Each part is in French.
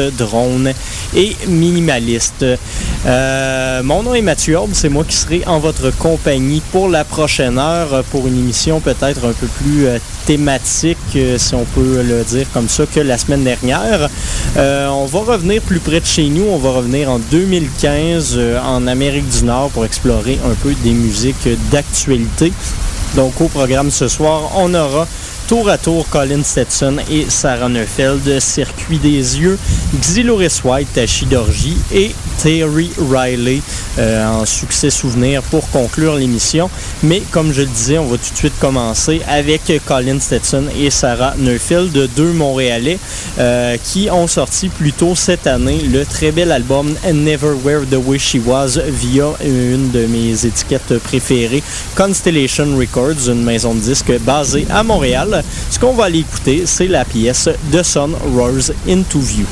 drone et minimaliste. Euh, mon nom est Mathieu Orbe, c'est moi qui serai en votre compagnie pour la prochaine heure, pour une émission peut-être un peu plus euh, thématique, euh, si on peut le dire comme ça, que la semaine dernière. on va revenir plus près de chez nous, on va revenir en 2015 en Amérique du Nord pour explorer un peu des musiques d'actualité. Donc au programme ce soir, on aura tour à tour Colin Stetson et Sarah Neufeld, Circuit des yeux, Xyloris White, Tachydorgie et Terry Riley euh, en succès souvenir pour conclure l'émission. Mais comme je le disais, on va tout de suite commencer avec Colin Stetson et Sarah Neufeld, deux Montréalais euh, qui ont sorti plus tôt cette année le très bel album Never Where the Way She Was via une de mes étiquettes préférées, Constellation Records, une maison de disques basée à Montréal. Ce qu'on va aller écouter, c'est la pièce The Sun Rose Into View.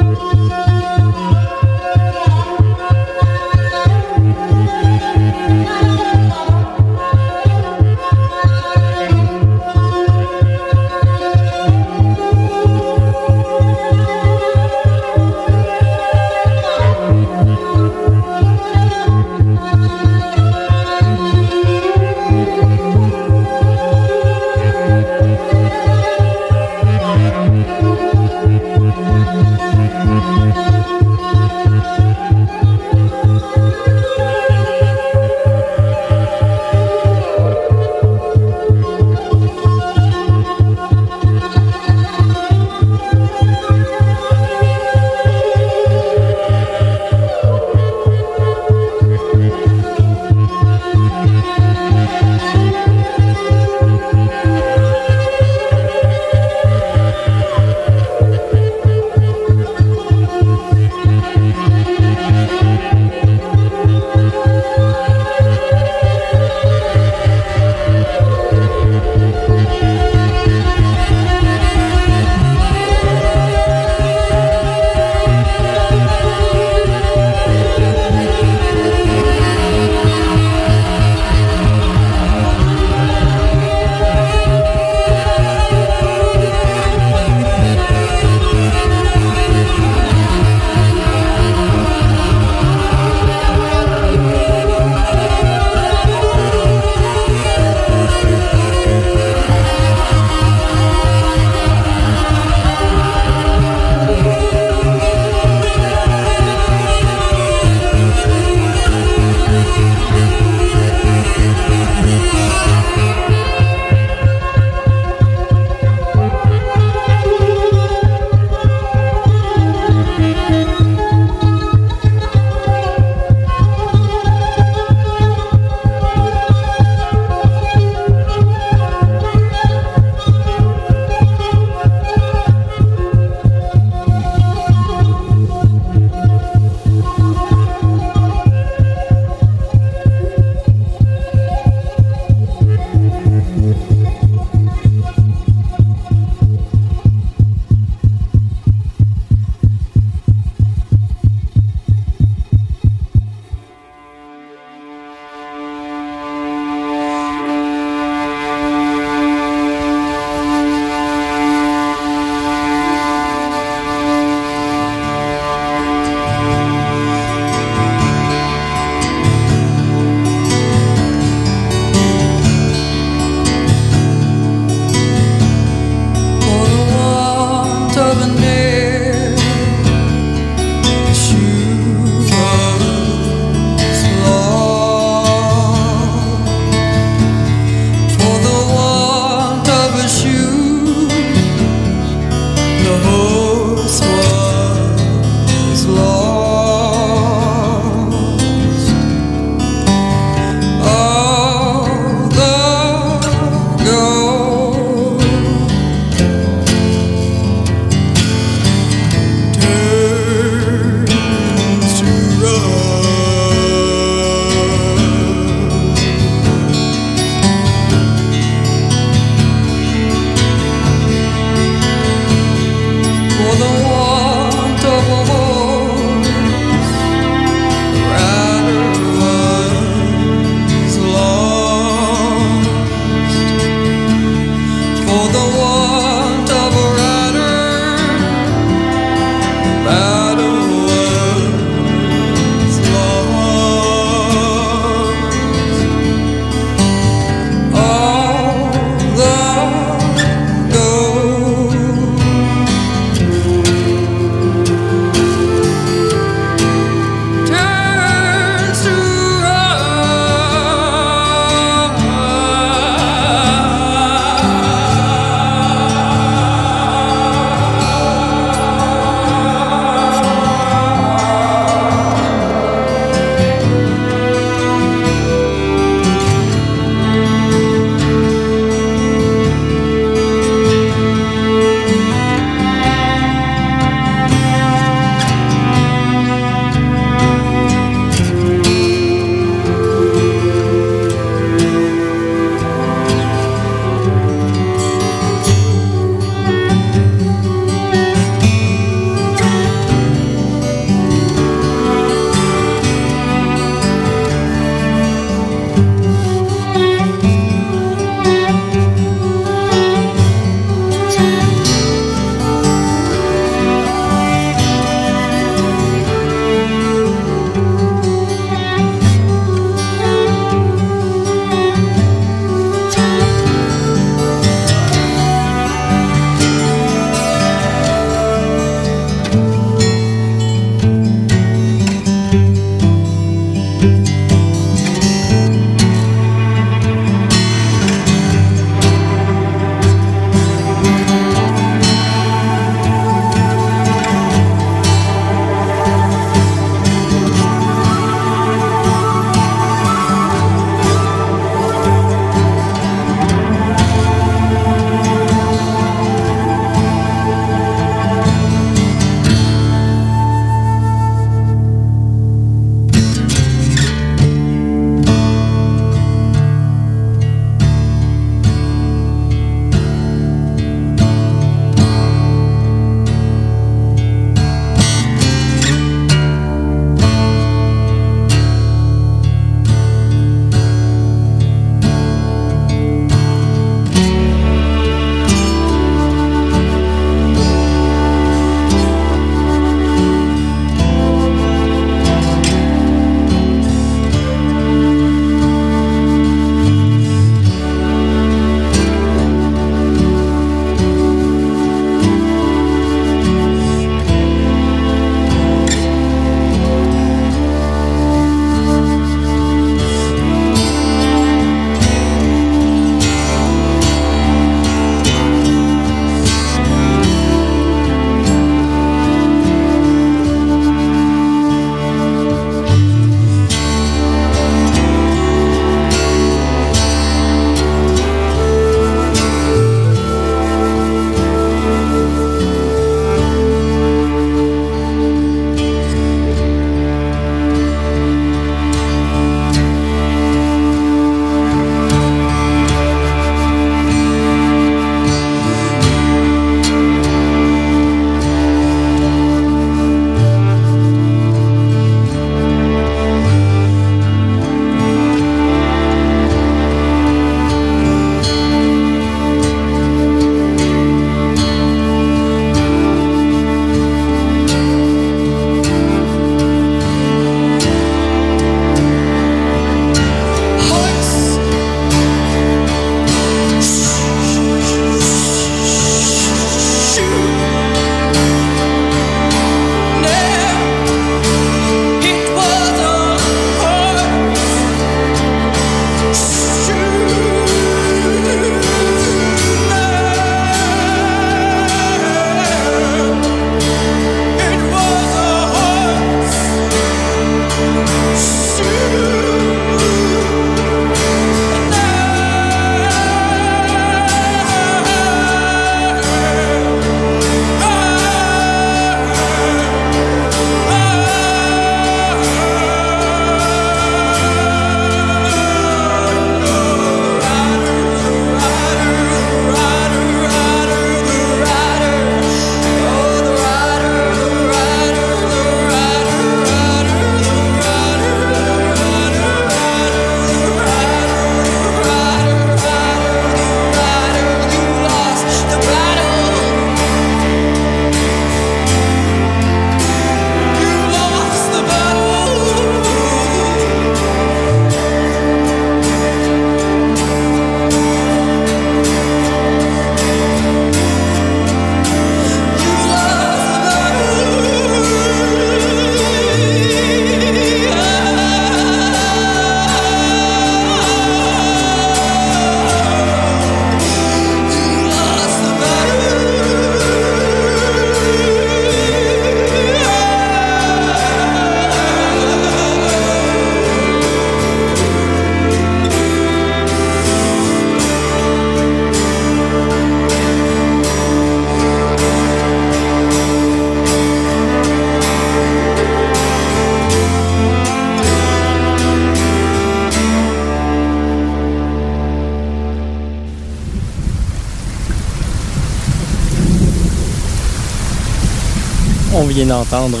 D'entendre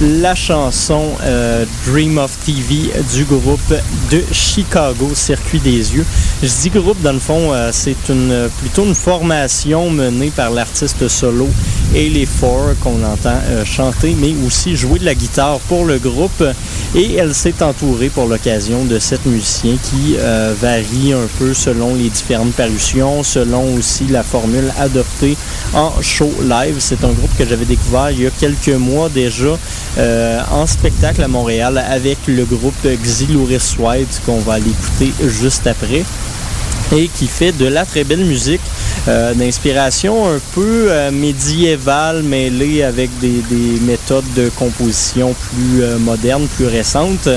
la chanson euh, Dream of TV du groupe de Chicago, Circuit des yeux. Je dis groupe, dans le fond, euh, c'est une, plutôt une formation menée par l'artiste solo et les Four qu'on entend euh, chanter, mais aussi jouer de la guitare pour le groupe. Et elle s'est entourée pour l'occasion de sept musiciens qui varient un peu selon les différentes parutions, selon aussi la formule adoptée en show live. C'est un groupe que j'avais découvert il y a quelques mois déjà euh, en spectacle à Montréal avec le groupe Xylouris White qu'on va aller écouter juste après et qui fait de la très belle musique euh, d'inspiration un peu euh, médiévale mêlée avec des, méthodes de composition plus modernes, plus récentes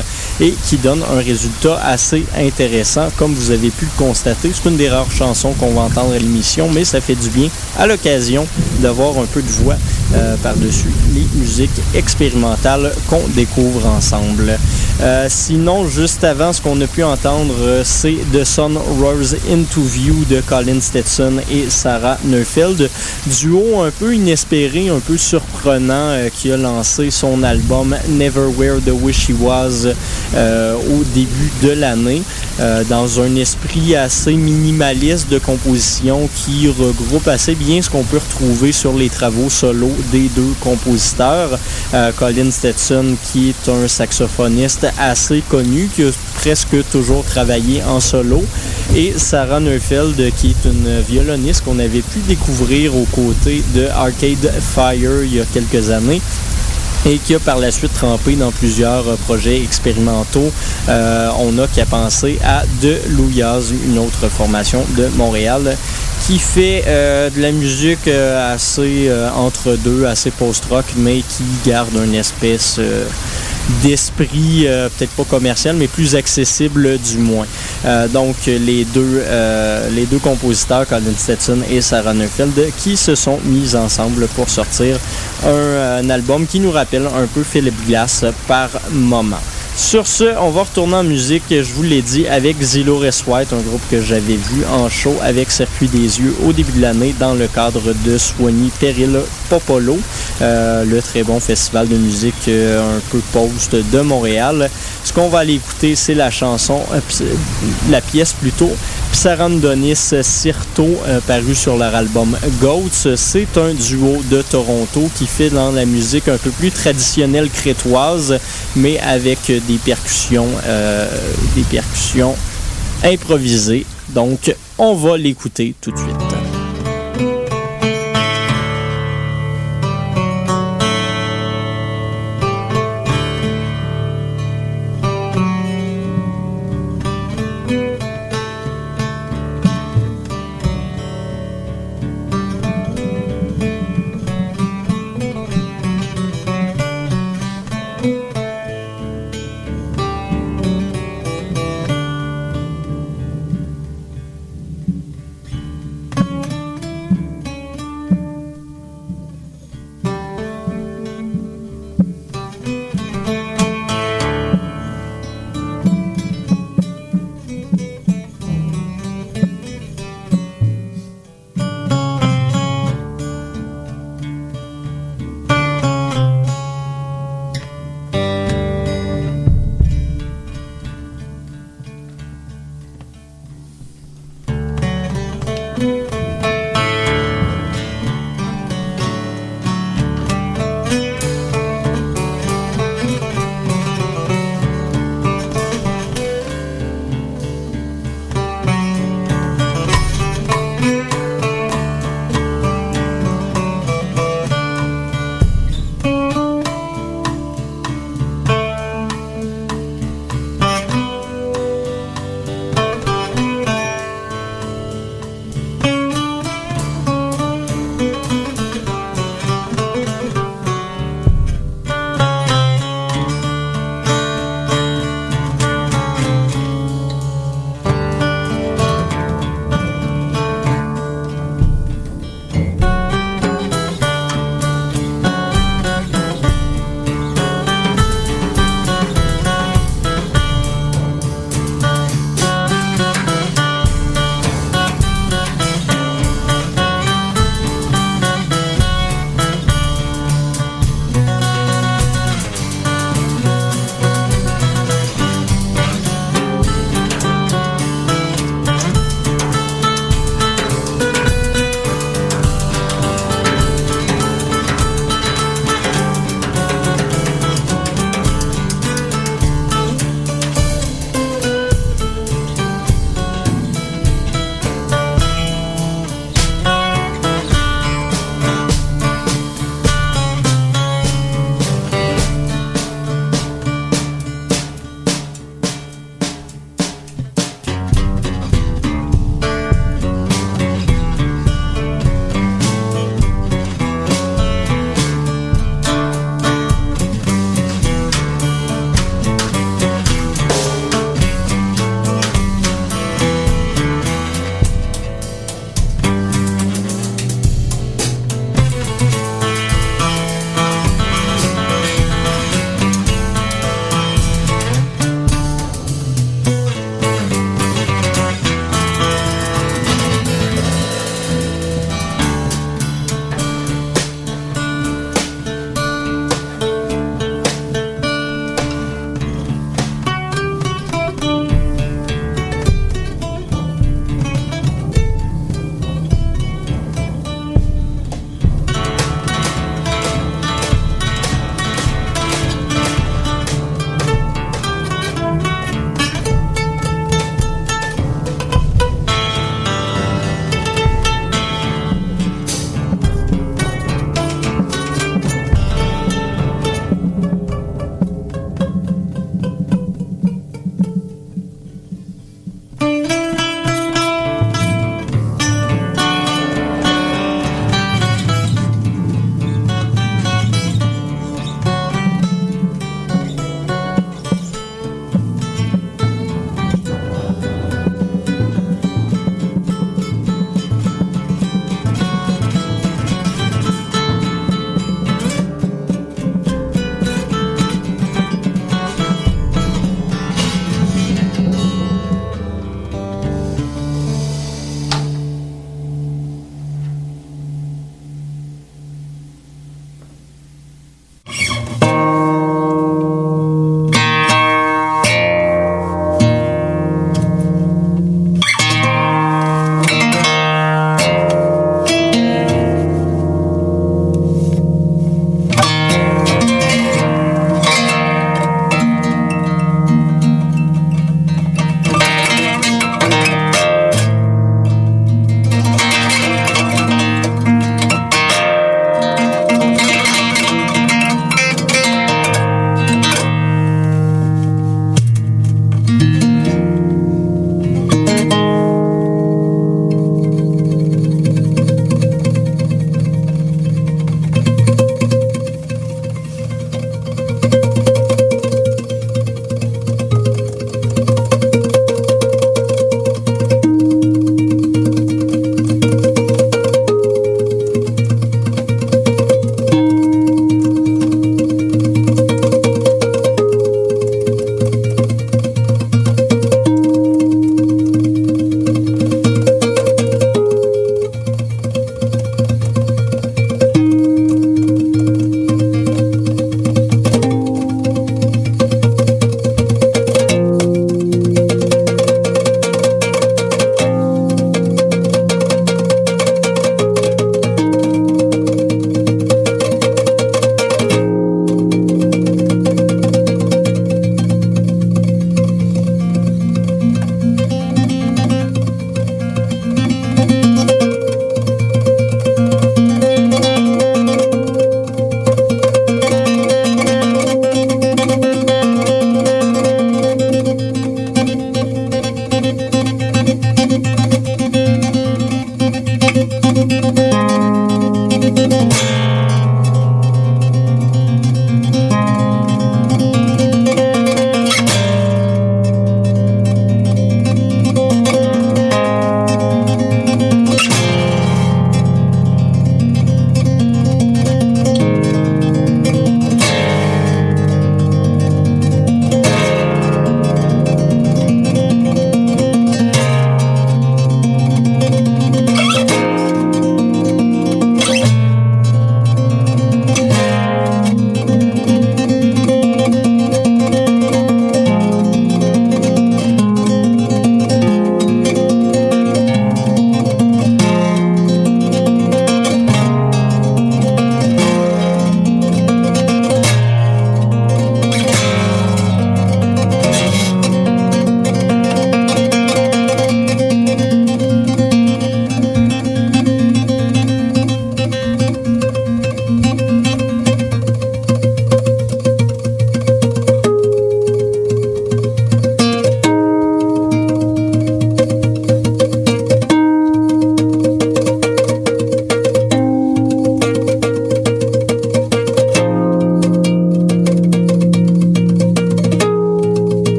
et qui donne un résultat assez intéressant comme vous avez pu le constater. C'est une des rares chansons qu'on va entendre à l'émission mais ça fait du bien à l'occasion d'avoir un peu de voix par-dessus les musiques expérimentales qu'on découvre ensemble. Sinon, juste avant, ce qu'on a pu entendre, c'est The Sun Rose Into View de Colin Stetson et Sarah Neufeld. Duo un peu inespéré, un peu surprenant euh, qui a lancé son album Never Where the Wish He Was euh, au début de l'année euh, dans un esprit assez minimaliste de composition qui regroupe assez bien ce qu'on peut retrouver sur les travaux solo des deux compositeurs. Colin Stetson qui est un saxophoniste assez connu qui a presque toujours travaillé en solo et Sarah Neufeld qui est une violoniste qu'on avait pu découvrir aux côtés de Arcade Fire il y a quelques années et qui a par la suite trempé dans plusieurs projets expérimentaux. Euh, on a qu'à penser à De Louyaz, une autre formation de Montréal qui fait euh, de la musique euh, assez entre deux, assez post-rock, mais qui garde une espèce d'esprit, euh, peut-être pas commercial, mais plus accessible du moins. Euh, donc les deux, euh, compositeurs, Colin Stetson et Sarah Neufeld, qui se sont mis ensemble pour sortir un album qui nous rappelle un peu Philip Glass par moment. Sur ce, on va retourner en musique, je vous l'ai dit, avec Zillow White, un groupe que j'avais vu en show avec Circuit des Yeux au début de l'année dans le cadre de Soigny Peril Popolo, euh, le très bon festival de musique euh, un peu post de Montréal. Ce qu'on va aller écouter, c'est la chanson, euh, la pièce plutôt, Psarandonis Sirto, paru sur leur album Goats. C'est un duo de Toronto qui fait dans la musique un peu plus traditionnelle crétoise, mais avec des percussions, euh, des percussions improvisées. Donc, on va l'écouter tout de suite.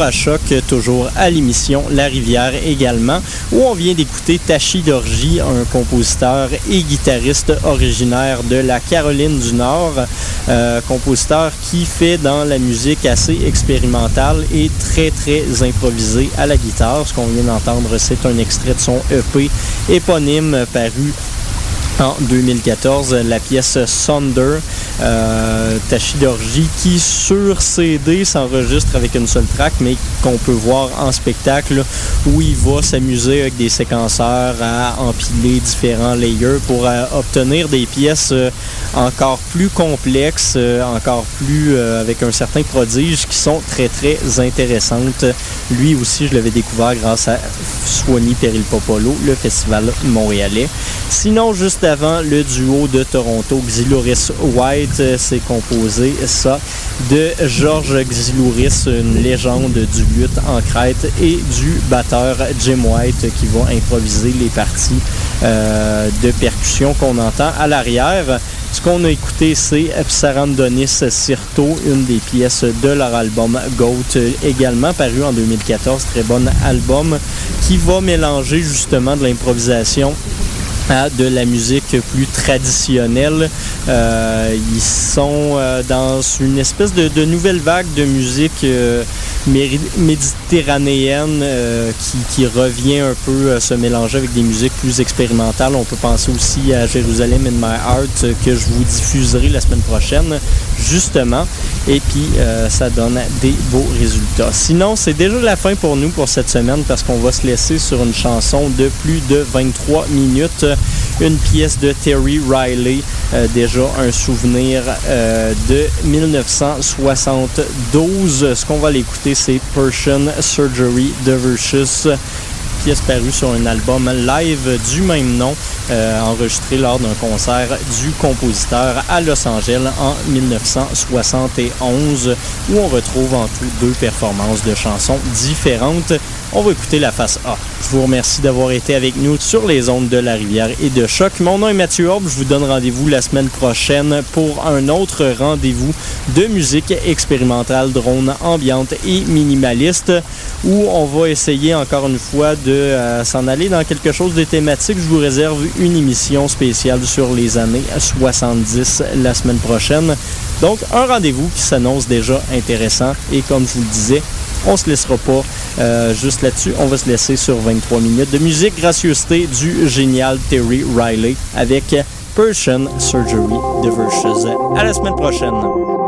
Toujours à choc, toujours à l'émission La Rivière également, où on vient d'écouter Tachi Dorji, un compositeur et guitariste originaire de la Caroline du Nord, euh, compositeur qui fait dans la musique assez expérimentale et très très improvisé à la guitare. Ce qu'on vient d'entendre, c'est un extrait de son EP éponyme paru en 2014, la pièce Sonder, euh, Tachidorji, qui sur CD s'enregistre avec une seule track, mais qu'on peut voir en spectacle, où il va s'amuser avec des séquenceurs à empiler différents layers pour euh, obtenir des pièces euh, encore plus complexes, euh, encore plus avec un certain prodige, qui sont très très intéressantes. Lui aussi, je l'avais découvert grâce à Swanee Peril Popolo, le festival montréalais. Sinon, juste avant, le duo de Toronto, Xilouris White, c'est composé, ça, de Georges Xilouris, une légende du lutte en crête, et du batteur Jim White qui va improviser les parties euh, de percussion qu'on entend à l'arrière. Ce qu'on a écouté, c'est Psarandonis Sirto, une des pièces de leur album Goat, également paru en 2014. Très bon album qui va mélanger justement de l'improvisation à de la musique plus traditionnelle. Euh, ils sont euh, dans une espèce de, nouvelle vague de musique euh, méditerranéenne qui, qui, revient un peu à se mélanger avec des musiques plus expérimentales. On peut penser aussi à Jérusalem in My Heart que je vous diffuserai la semaine prochaine, justement. Et puis, ça donne des beaux résultats. Sinon, c'est déjà la fin pour nous pour cette semaine parce qu'on va se laisser sur une chanson de plus de 23 minutes une pièce de Terry Riley, euh, déjà un souvenir euh, de 1972. Ce qu'on va l'écouter, c'est Persian Surgery de Versus pièce parue sur un album live du même nom, euh, enregistré lors d'un concert du compositeur à Los Angeles en 1971, où on retrouve en tout deux performances de chansons différentes. On va écouter la face A. Je vous remercie d'avoir été avec nous sur les ondes de la rivière et de choc. Mon nom est Mathieu Orbe. Je vous donne rendez-vous la semaine prochaine pour un autre rendez-vous de musique expérimentale, drone, ambiante et minimaliste où on va essayer encore une fois de euh, s'en aller dans quelque chose de thématique. Je vous réserve une émission spéciale sur les années 70 la semaine prochaine. Donc un rendez-vous qui s'annonce déjà intéressant et comme je vous le disais, on se laissera pas euh, juste là-dessus. On va se laisser sur 23 minutes de musique gracieuseté du génial Terry Riley avec Persian Surgery de Versus. À la semaine prochaine.